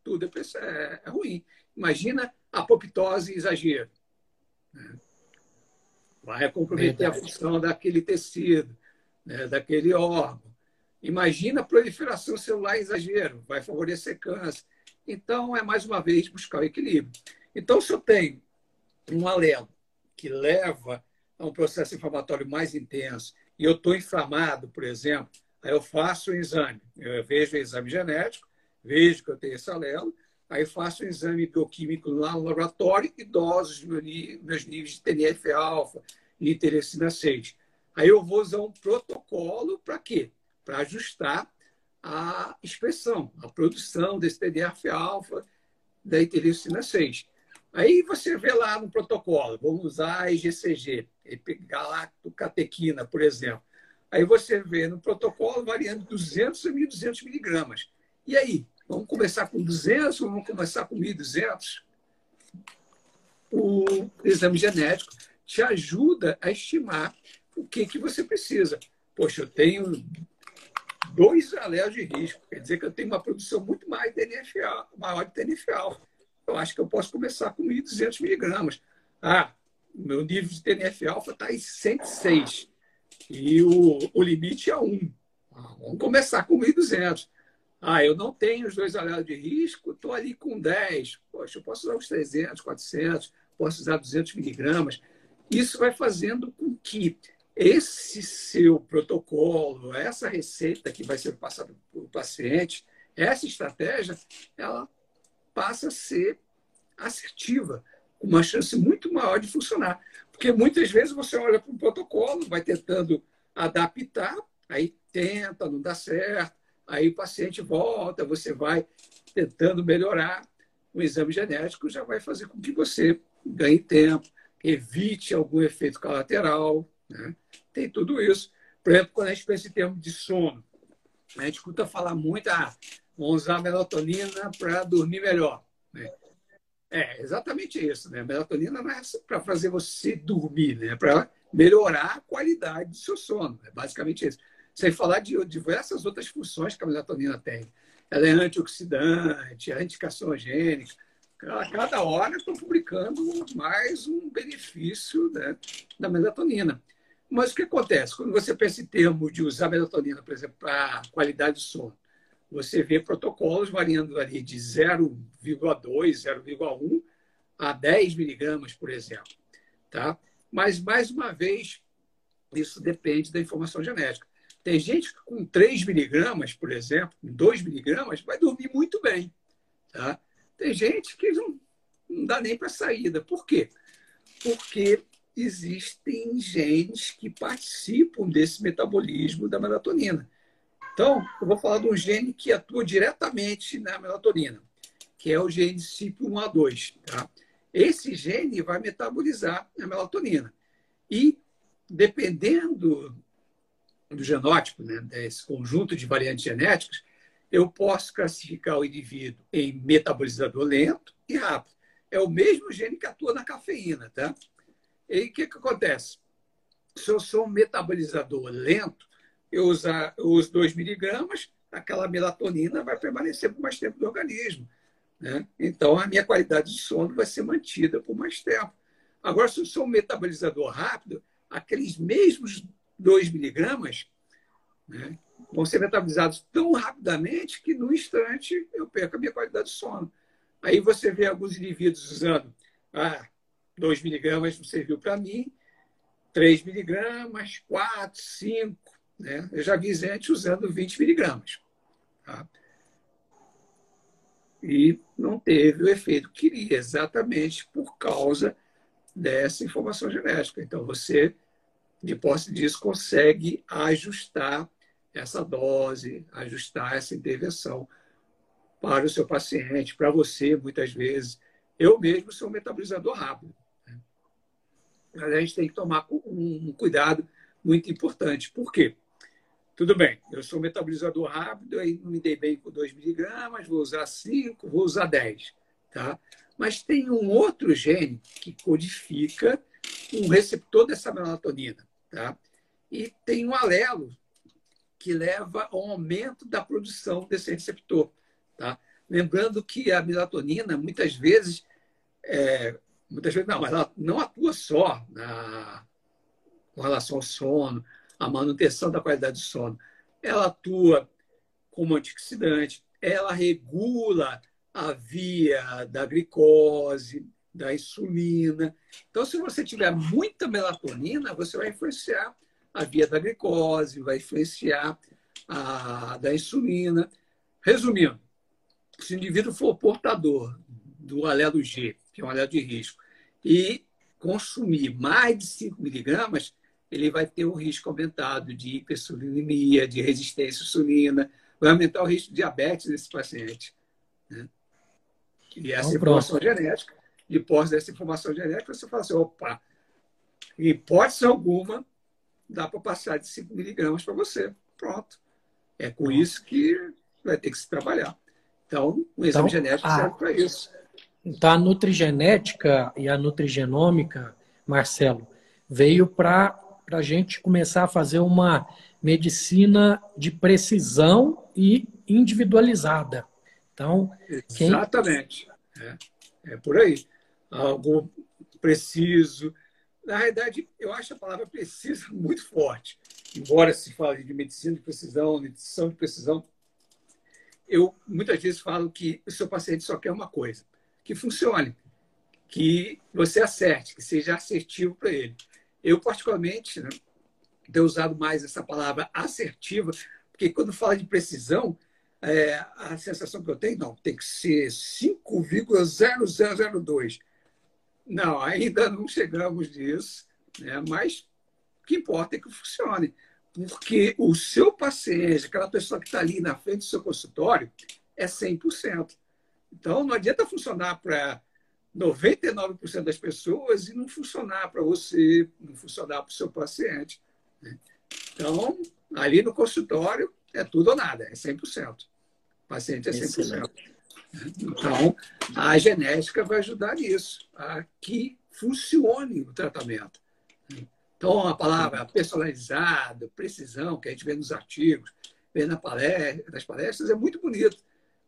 tudo é, é, é ruim. Imagina apoptose e exagero. Né? Vai comprometer Verdade. a função daquele tecido, né? daquele órgão. Imagina a proliferação celular exagero, vai favorecer câncer. Então, é mais uma vez buscar o equilíbrio. Então, se eu tenho um alelo que leva a um processo inflamatório mais intenso e eu estou inflamado, por exemplo, aí eu faço o um exame. Eu vejo o exame genético, vejo que eu tenho esse alelo, aí faço um exame bioquímico lá no laboratório e doso meus níveis de TNF-alfa e interleucina 6. Aí eu vou usar um protocolo para quê? Para ajustar a expressão, a produção desse TNF-alfa da interleucina 6. Aí você vê lá no protocolo, vamos usar a IgCG, galactocatequina, por exemplo. Aí você vê no protocolo variando 200 a 1.200 miligramas. E aí? Vamos começar com 200 ou vamos começar com 1.200? O exame genético te ajuda a estimar o que, que você precisa. Poxa, eu tenho dois alelos de risco, quer dizer que eu tenho uma produção muito mais de TNF-alfa, maior de TNF-alfa. Eu acho que eu posso começar com 1.200 miligramas. Ah, meu nível de TNF-alfa está em 106 e o, o limite é 1. Ah, vamos começar com 1.200. Ah, eu não tenho os dois alelos de risco, estou ali com 10. Poxa, eu posso usar os 300, 400, posso usar 200 miligramas. Isso vai fazendo com que esse seu protocolo, essa receita que vai ser passada para o paciente, essa estratégia, ela passa a ser assertiva, com uma chance muito maior de funcionar. Porque muitas vezes você olha para um protocolo, vai tentando adaptar, aí tenta, não dá certo, aí o paciente volta, você vai tentando melhorar. O exame genético já vai fazer com que você ganhe tempo, evite algum efeito colateral. Né? Tem tudo isso. Por exemplo, quando a gente pensa em termos de sono, a gente escuta falar muito, ah, vamos usar melatonina para dormir melhor. Né? É exatamente isso. Né? A melatonina não é para fazer você dormir, né? é para melhorar a qualidade do seu sono. É basicamente isso. Sem falar de diversas outras funções que a melatonina tem. Ela é antioxidante, anticarcinogênica, a cada hora estão publicando mais um benefício né, da melatonina. Mas o que acontece? Quando você pensa em termos de usar melatonina, por exemplo, para qualidade do sono, você vê protocolos variando ali de 0,2, 0,1 a 10 miligramas, por exemplo. Tá? Mas, mais uma vez, isso depende da informação genética. Tem gente que com 3 miligramas, por exemplo, 2 miligramas, vai dormir muito bem. Tá? Tem gente que não, não dá nem para saída. Por quê? Porque existem genes que participam desse metabolismo da melatonina. Então, eu vou falar de um gene que atua diretamente na melatonina, que é o gene CYP1A2. Tá? Esse gene vai metabolizar a melatonina. E, dependendo do genótipo, né, desse conjunto de variantes genéticas, eu posso classificar o indivíduo em metabolizador lento e rápido. É o mesmo gene que atua na cafeína, tá? E o que, que acontece? Se eu sou um metabolizador lento, eu usar os 2 miligramas, aquela melatonina vai permanecer por mais tempo no organismo. Né? Então, a minha qualidade de sono vai ser mantida por mais tempo. Agora, se eu sou um metabolizador rápido, aqueles mesmos 2 miligramas, né, vão ser metabolizados tão rapidamente que, no instante, eu perco a minha qualidade de sono. Aí você vê alguns indivíduos usando ah, 2 miligramas não serviu para mim, 3 miligramas, 4, 5. Né? Eu já vi gente usando 20 miligramas. Tá? e não teve o efeito que queria, exatamente por causa dessa informação genética. Então, você, de posse disso, consegue ajustar essa dose, ajustar essa intervenção para o seu paciente, para você, muitas vezes. Eu mesmo sou um metabolizador rápido. Né? Mas a gente tem que tomar um cuidado muito importante. Por quê? Tudo bem, eu sou metabolizador rápido, aí não me dei bem com 2 miligramas, vou usar 5, vou usar 10. Tá? Mas tem um outro gene que codifica um receptor dessa melatonina. Tá? E tem um alelo que leva ao aumento da produção desse receptor. Tá? Lembrando que a melatonina, muitas vezes, é, muitas vezes não, ela não atua só na, com relação ao sono, a manutenção da qualidade do sono. Ela atua como antioxidante, ela regula a via da glicose, da insulina. Então, se você tiver muita melatonina, você vai influenciar a via da glicose, vai influenciar a da insulina. Resumindo, se o indivíduo for portador do alelo G, que é um alelo de risco, e consumir mais de 5 miligramas, ele vai ter um risco aumentado de hipersulinemia, de resistência à insulina, vai aumentar o risco de diabetes nesse paciente. Né? E essa então, informação pronto. genética, depois dessa informação genética, você fala assim, opa, em hipótese alguma, dá para passar de 5 miligramas para você. Pronto. É com isso que vai ter que se trabalhar. Então, o exame então, genético a, serve para isso. Então, a nutrigenética e a nutrigenômica, Marcelo, veio para para a gente começar a fazer uma medicina de precisão e individualizada. Então, quem... exatamente, é, é por aí, algo preciso. Na realidade, eu acho a palavra precisa muito forte. Embora se fale de medicina de precisão, nutrição de precisão, eu muitas vezes falo que o seu paciente só quer uma coisa: que funcione, que você acerte, que seja assertivo para ele. Eu, particularmente, né, tenho usado mais essa palavra assertiva, porque quando fala de precisão, é, a sensação que eu tenho, não, tem que ser 5,0002. Não, ainda não chegamos nisso, né? mas o que importa é que funcione. Porque o seu paciente, aquela pessoa que está ali na frente do seu consultório, é 100%. Então, não adianta funcionar para 99% das pessoas e não funcionar para você, não funcionar para o seu paciente. Né? Então, ali no consultório, é tudo ou nada, é 100%. O paciente é 100%. Excelente. Então, a genética vai ajudar nisso, a que funcione o tratamento. Então, a palavra personalizado, precisão, que a gente vê nos artigos, vê na palestra, nas palestras, é muito bonito.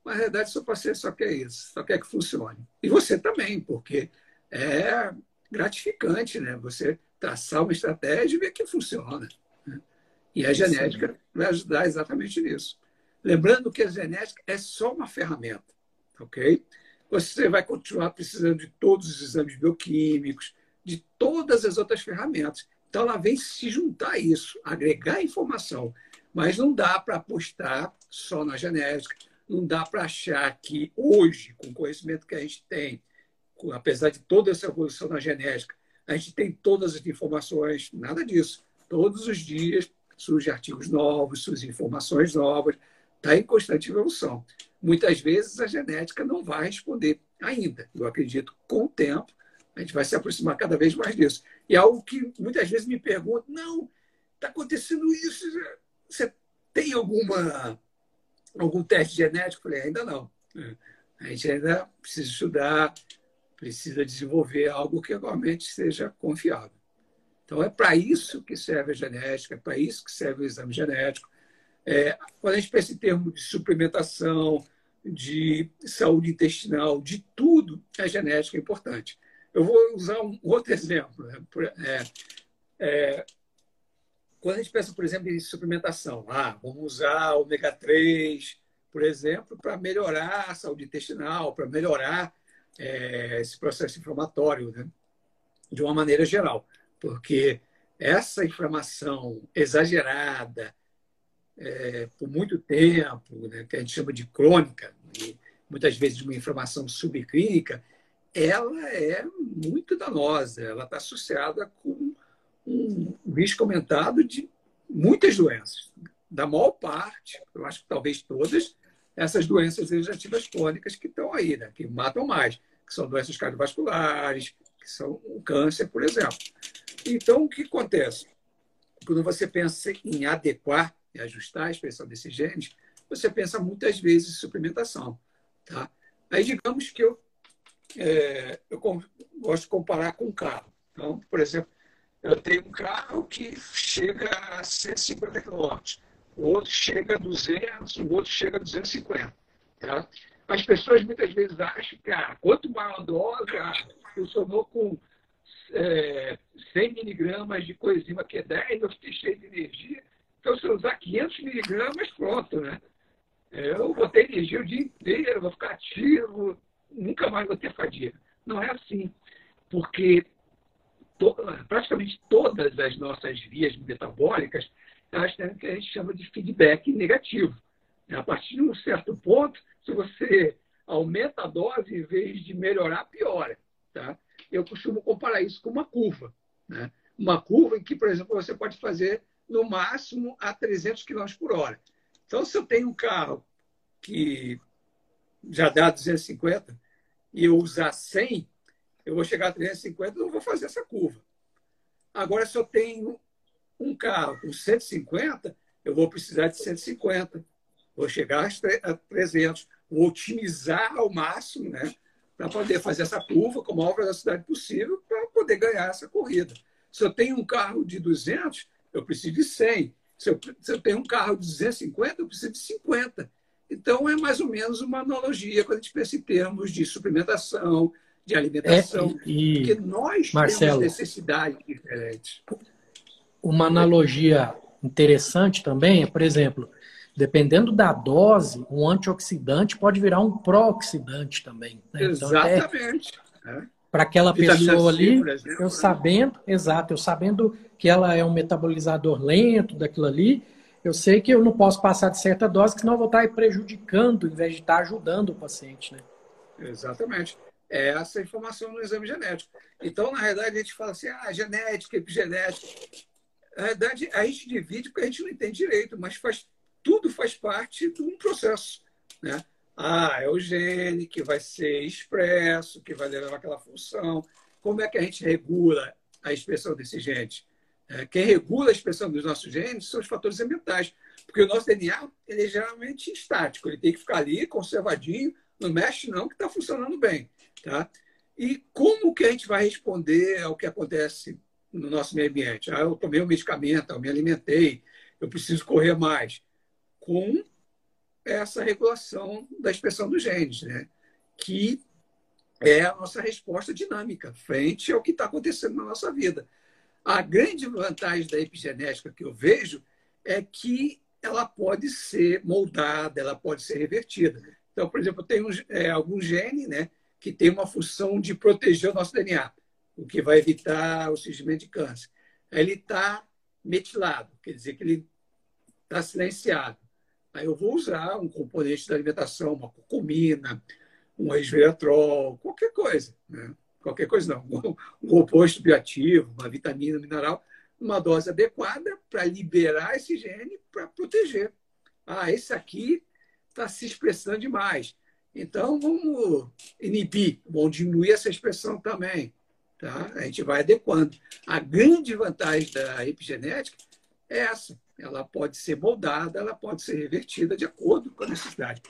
Mas, na verdade, seu paciente só quer isso, só quer que funcione. E você também, porque é gratificante, né? Você traçar uma estratégia e ver que funciona. Né? E a genética vai ajudar exatamente nisso. Lembrando que a genética é só uma ferramenta, ok? Você vai continuar precisando de todos os exames bioquímicos, de todas as outras ferramentas. Então, ela vem se juntar a isso, agregar informação. Mas não dá para apostar só na genética, não dá para achar que hoje, com o conhecimento que a gente tem, apesar de toda essa evolução na genética, a gente tem todas as informações, nada disso. Todos os dias surgem artigos novos, surgem informações novas, está em constante evolução. Muitas vezes a genética não vai responder ainda. Eu acredito com o tempo a gente vai se aproximar cada vez mais disso. E é algo que muitas vezes me perguntam: não, está acontecendo isso. Você tem alguma algum teste genético? Falei, ainda não. A gente ainda precisa estudar, precisa desenvolver algo que realmente seja confiável. Então, é para isso que serve a genética, é para isso que serve o exame genético. É, quando a gente pensa em termos de suplementação, de saúde intestinal, de tudo, a genética é importante. Eu vou usar um outro exemplo. Né? É, é, quando a gente pensa, por exemplo, em suplementação, ah, vamos usar ômega 3, por exemplo, para melhorar a saúde intestinal, para melhorar é, esse processo inflamatório, né? de uma maneira geral. Porque essa inflamação exagerada é, por muito tempo, né, que a gente chama de crônica, muitas vezes uma informação subclínica, ela é muito danosa, ela está associada com um risco aumentado de muitas doenças. Da maior parte, eu acho que talvez todas, essas doenças degenerativas crônicas que estão aí, né? que matam mais, que são doenças cardiovasculares, que são o câncer, por exemplo. Então, o que acontece? Quando você pensa em adequar e ajustar a expressão desses genes, você pensa muitas vezes em suplementação. Tá? Aí, digamos que eu, é, eu gosto de comparar com um carro. Então, por exemplo, eu tenho um carro que chega a 150 km, o outro chega a 200, o outro chega a 250. Tá? As pessoas muitas vezes acham que ah, quanto maior a ah, funcionou com é, 100 miligramas de coenzima Q10, eu fiquei cheio de energia. Então, se eu usar 500 miligramas, pronto, né? Eu vou ter energia o dia inteiro, vou ficar ativo, nunca mais vou ter fadiga. Não é assim, porque to, praticamente todas as nossas vias metabólicas elas têm o que a gente chama de feedback negativo. A partir de um certo ponto, se você aumenta a dose, em vez de melhorar, piora. Tá? Eu costumo comparar isso com uma curva. Né? Uma curva em que, por exemplo, você pode fazer no máximo a 300 km por hora. Então, se eu tenho um carro que já dá 250 e eu usar 100, eu vou chegar a 350 e não vou fazer essa curva. Agora, se eu tenho um carro com 150, eu vou precisar de 150. Vou chegar a 300. Vou otimizar ao máximo, né? Para poder fazer essa curva com a maior velocidade possível para poder ganhar essa corrida. Se eu tenho um carro de 200, eu preciso de 100. Se eu, se eu tenho um carro de 250, eu preciso de 50. Então, é mais ou menos uma analogia quando a gente pensa em termos de suplementação, de alimentação, é, e, porque nós Marcelo, temos necessidades diferentes. Uma analogia interessante também é, por exemplo, dependendo da dose, um antioxidante pode virar um pró-oxidante também. Né? Exatamente. Então, é, Para aquela pessoa ali, eu né? sabendo, exato, eu sabendo que ela é um metabolizador lento daquilo ali, eu sei que eu não posso passar de certa dose, senão eu vou estar prejudicando, em vez de estar ajudando o paciente. Né? Exatamente essa informação no exame genético. Então, na realidade, a gente fala assim, ah, genética, epigenética. Na realidade, a gente divide porque a gente não entende direito, mas faz, tudo faz parte de um processo. Né? Ah, é o gene que vai ser expresso, que vai levar aquela função. Como é que a gente regula a expressão desses genes? É, quem regula a expressão dos nossos genes são os fatores ambientais. Porque o nosso DNA ele é geralmente estático, ele tem que ficar ali conservadinho, não mexe não, que está funcionando bem. Tá? E como que a gente vai responder ao que acontece no nosso meio ambiente? Ah, eu tomei um medicamento, eu me alimentei, eu preciso correr mais. Com essa regulação da expressão dos genes, né? que é a nossa resposta dinâmica frente ao que está acontecendo na nossa vida. A grande vantagem da epigenética que eu vejo é que ela pode ser moldada, ela pode ser revertida. Então, por exemplo, tem um, é, algum gene né, que tem uma função de proteger o nosso DNA, o que vai evitar o surgimento de câncer. Ele está metilado, quer dizer que ele está silenciado. Aí eu vou usar um componente da alimentação, uma curcumina, um resveratrol, qualquer coisa. Né? Qualquer coisa não. Um composto bioativo, uma vitamina, mineral, uma dose adequada para liberar esse gene para proteger. Ah, esse aqui está se expressando demais. Então, vamos inibir, vamos diminuir essa expressão também. Tá? A gente vai adequando. A grande vantagem da epigenética é essa. Ela pode ser moldada, ela pode ser revertida de acordo com a necessidade.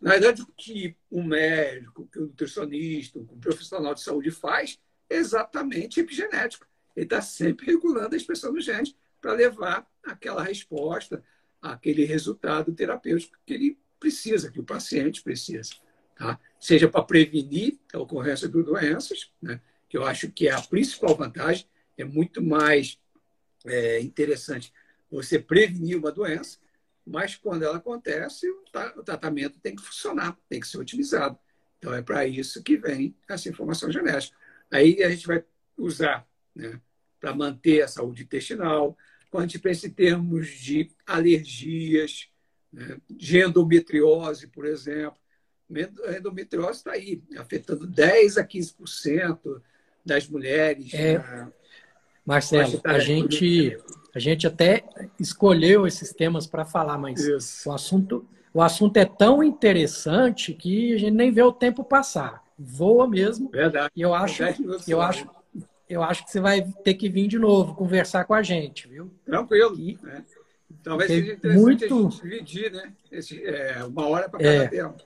Na verdade, o que um médico, um nutricionista, um profissional de saúde faz é exatamente epigenético. Ele está sempre regulando a expressão dos genes para levar aquela resposta, aquele resultado terapêutico que ele precisa, que o paciente precisa tá? seja para prevenir a ocorrência de doenças, né? que eu acho que é a principal vantagem, é muito mais é, interessante você prevenir uma doença, mas quando ela acontece, o tratamento tem que funcionar, tem que ser utilizado. Então, é para isso que vem essa informação genética. Aí a gente vai usar né, para manter a saúde intestinal, quando a gente pensa em termos de alergias, né, de endometriose, por exemplo, a endometriose está aí, afetando 10 a 15% das mulheres. É, né? Marcelo, a gente, a gente até escolheu esses temas para falar, mas o assunto, o assunto é tão interessante que a gente nem vê o tempo passar. Voa mesmo. Verdade. E eu acho, eu acho, eu acho que você vai ter que vir de novo conversar com a gente, viu? Tranquilo. E, né? Talvez seja interessante muito... a gente dividir, né? Esse, é, uma hora para cada é. tempo.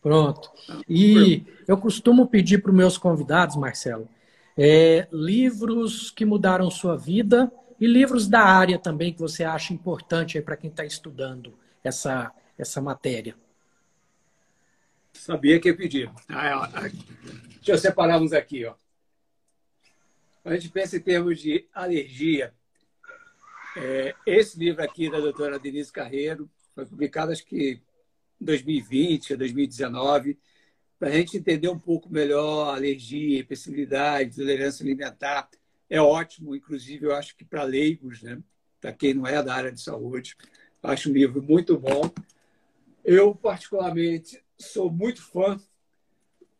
Pronto. E eu costumo pedir para os meus convidados, Marcelo, é, livros que mudaram sua vida e livros da área também que você acha importante para quem está estudando essa, essa matéria. Sabia que ia pedir. Ah, ah, deixa eu separar uns aqui. Ó. A gente pensa em termos de alergia. É, esse livro aqui da doutora Denise Carreiro foi publicado, acho que 2020, 2019, para a gente entender um pouco melhor alergia, hipersensibilidade, tolerância alimentar. É ótimo, inclusive, eu acho que para leigos, né? para quem não é da área de saúde. Acho um livro muito bom. Eu, particularmente, sou muito fã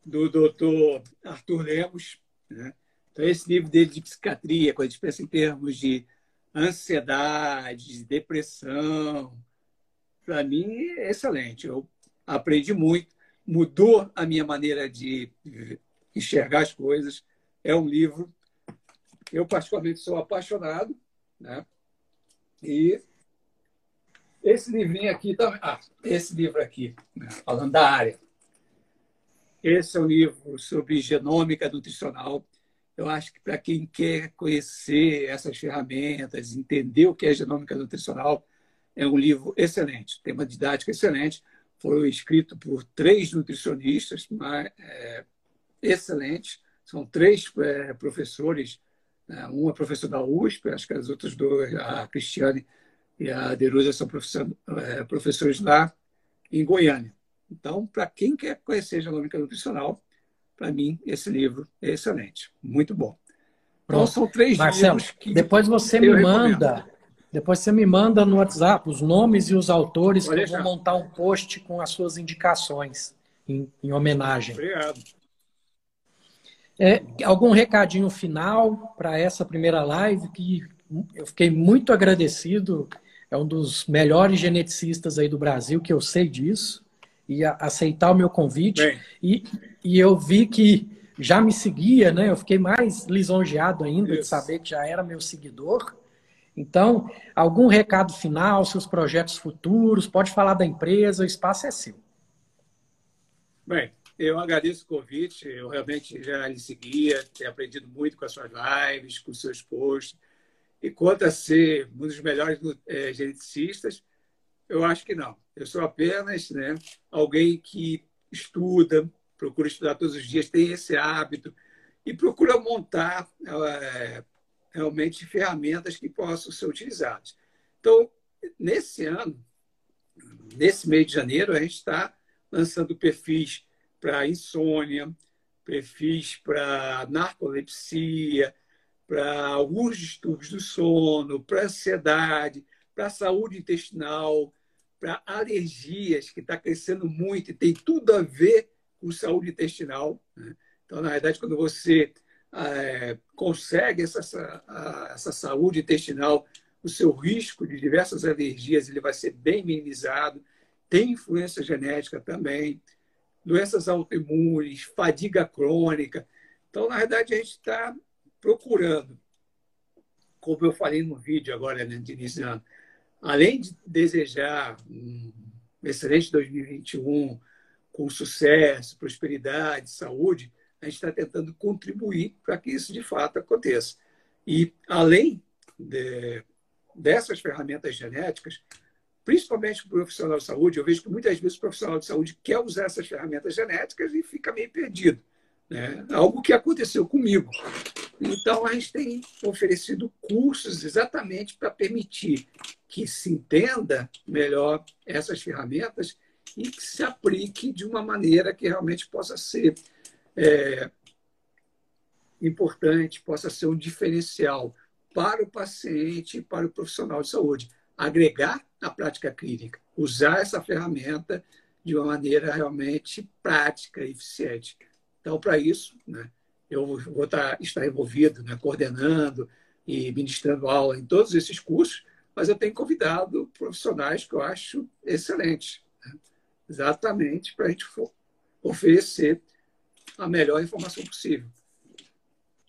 do doutor Arthur Lemos. Né? Então, esse livro dele de psiquiatria, quando a gente pensa em termos de ansiedade, depressão, para mim, é excelente. Eu aprendi muito, mudou a minha maneira de enxergar as coisas. É um livro. Eu, particularmente, sou apaixonado. Né? E esse livrinho aqui também. Ah, esse livro aqui, né? falando da área. Esse é um livro sobre genômica nutricional. Eu acho que para quem quer conhecer essas ferramentas, entender o que é genômica nutricional, é um livro excelente, tem uma didática excelente. Foi escrito por três nutricionistas, mas, é, excelentes. São três é, professores, né? uma professora da USP, acho que as outras duas, a Cristiane e a Derusa, são é, professores lá em Goiânia. Então, para quem quer conhecer genômica nutricional, para mim, esse livro é excelente, muito bom. Então, são três Marcelo, livros que. Depois você me manda. Recomendo. Depois você me manda no WhatsApp os nomes e os autores Pode que eu vou montar um post com as suas indicações em, em homenagem. Obrigado. É, algum recadinho final para essa primeira live que eu fiquei muito agradecido. É um dos melhores geneticistas aí do Brasil, que eu sei disso, e a, aceitar o meu convite. E, e eu vi que já me seguia, né? Eu fiquei mais lisonjeado ainda Isso. de saber que já era meu seguidor. Então, algum recado final, seus projetos futuros, pode falar da empresa, o espaço é seu. Bem, eu agradeço o convite, eu realmente já lhe seguia, tenho aprendido muito com as suas lives, com os seus posts. E quanto a ser um dos melhores é, geneticistas, eu acho que não. Eu sou apenas né, alguém que estuda, procura estudar todos os dias, tem esse hábito e procura montar é, realmente ferramentas que possam ser utilizadas. Então, nesse ano, nesse mês de janeiro, a gente está lançando perfis para insônia, perfis para narcolepsia, para alguns distúrbios do sono, para ansiedade, para saúde intestinal, para alergias, que está crescendo muito e tem tudo a ver com saúde intestinal. Né? Então, na verdade, quando você é, consegue essa, essa, essa saúde intestinal, o seu risco de diversas alergias ele vai ser bem minimizado. Tem influência genética também, doenças autoimunes, fadiga crônica. Então, na verdade, a gente está procurando, como eu falei no vídeo agora, né, de início ano, além de desejar um excelente 2021 com sucesso, prosperidade, saúde, a gente está tentando contribuir para que isso de fato aconteça. E além de, dessas ferramentas genéticas, principalmente o profissional de saúde, eu vejo que muitas vezes o profissional de saúde quer usar essas ferramentas genéticas e fica meio perdido. Né? Algo que aconteceu comigo. Então, a gente tem oferecido cursos exatamente para permitir que se entenda melhor essas ferramentas e que se aplique de uma maneira que realmente possa ser é, importante, possa ser um diferencial para o paciente e para o profissional de saúde. Agregar na prática clínica, usar essa ferramenta de uma maneira realmente prática e eficiente. Então, para isso, né, eu vou estar, estar envolvido, né, coordenando e ministrando aula em todos esses cursos, mas eu tenho convidado profissionais que eu acho excelentes, né, exatamente para a gente oferecer a melhor informação possível.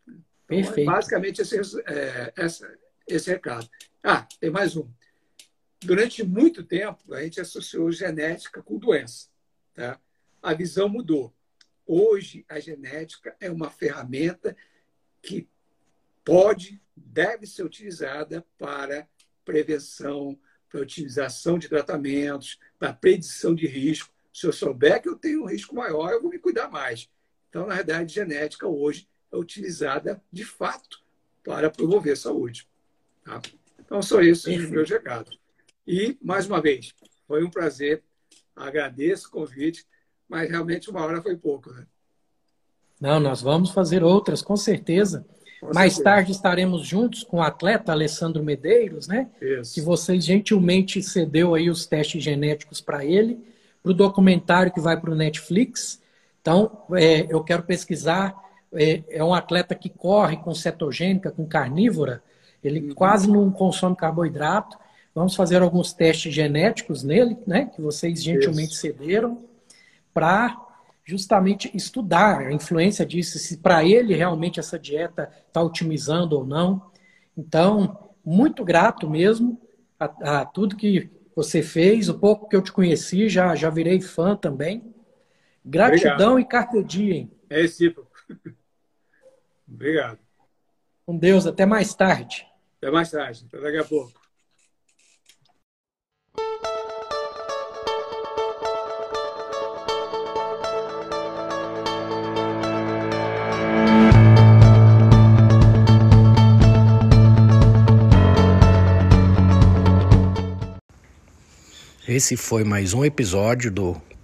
Então, é Perfeito. É basicamente esse, é, essa, esse recado. Ah, tem mais um. Durante muito tempo, a gente associou genética com doença. Tá? A visão mudou. Hoje, a genética é uma ferramenta que pode, deve ser utilizada para prevenção, para utilização de tratamentos, para predição de risco. Se eu souber que eu tenho um risco maior, eu vou me cuidar mais. Então, na verdade, genética hoje é utilizada de fato para promover saúde. Tá? Então, são esses os meus recados. E, mais uma vez, foi um prazer. Agradeço o convite, mas realmente uma hora foi pouco. Né? Não, nós vamos fazer outras, com certeza. Com mais certeza. tarde estaremos juntos com o atleta Alessandro Medeiros, né? Isso. Que vocês gentilmente cedeu aí os testes genéticos para ele, para o documentário que vai para o Netflix. Então, é, eu quero pesquisar. É, é, um atleta que corre com cetogênica, com carnívora. Ele uhum. quase não consome carboidrato. Vamos fazer alguns testes genéticos nele, né? Que vocês gentilmente Isso. cederam, para justamente estudar a influência disso, se para ele realmente essa dieta está otimizando ou não. Então, muito grato mesmo a, a, tudo que você fez, o pouco que eu te conheci, já, já virei fã também. Gratidão Obrigado. e carpe diem. É recíproco. Obrigado. Com Deus, até mais tarde. Até mais tarde, até daqui a pouco. Esse foi mais um episódio do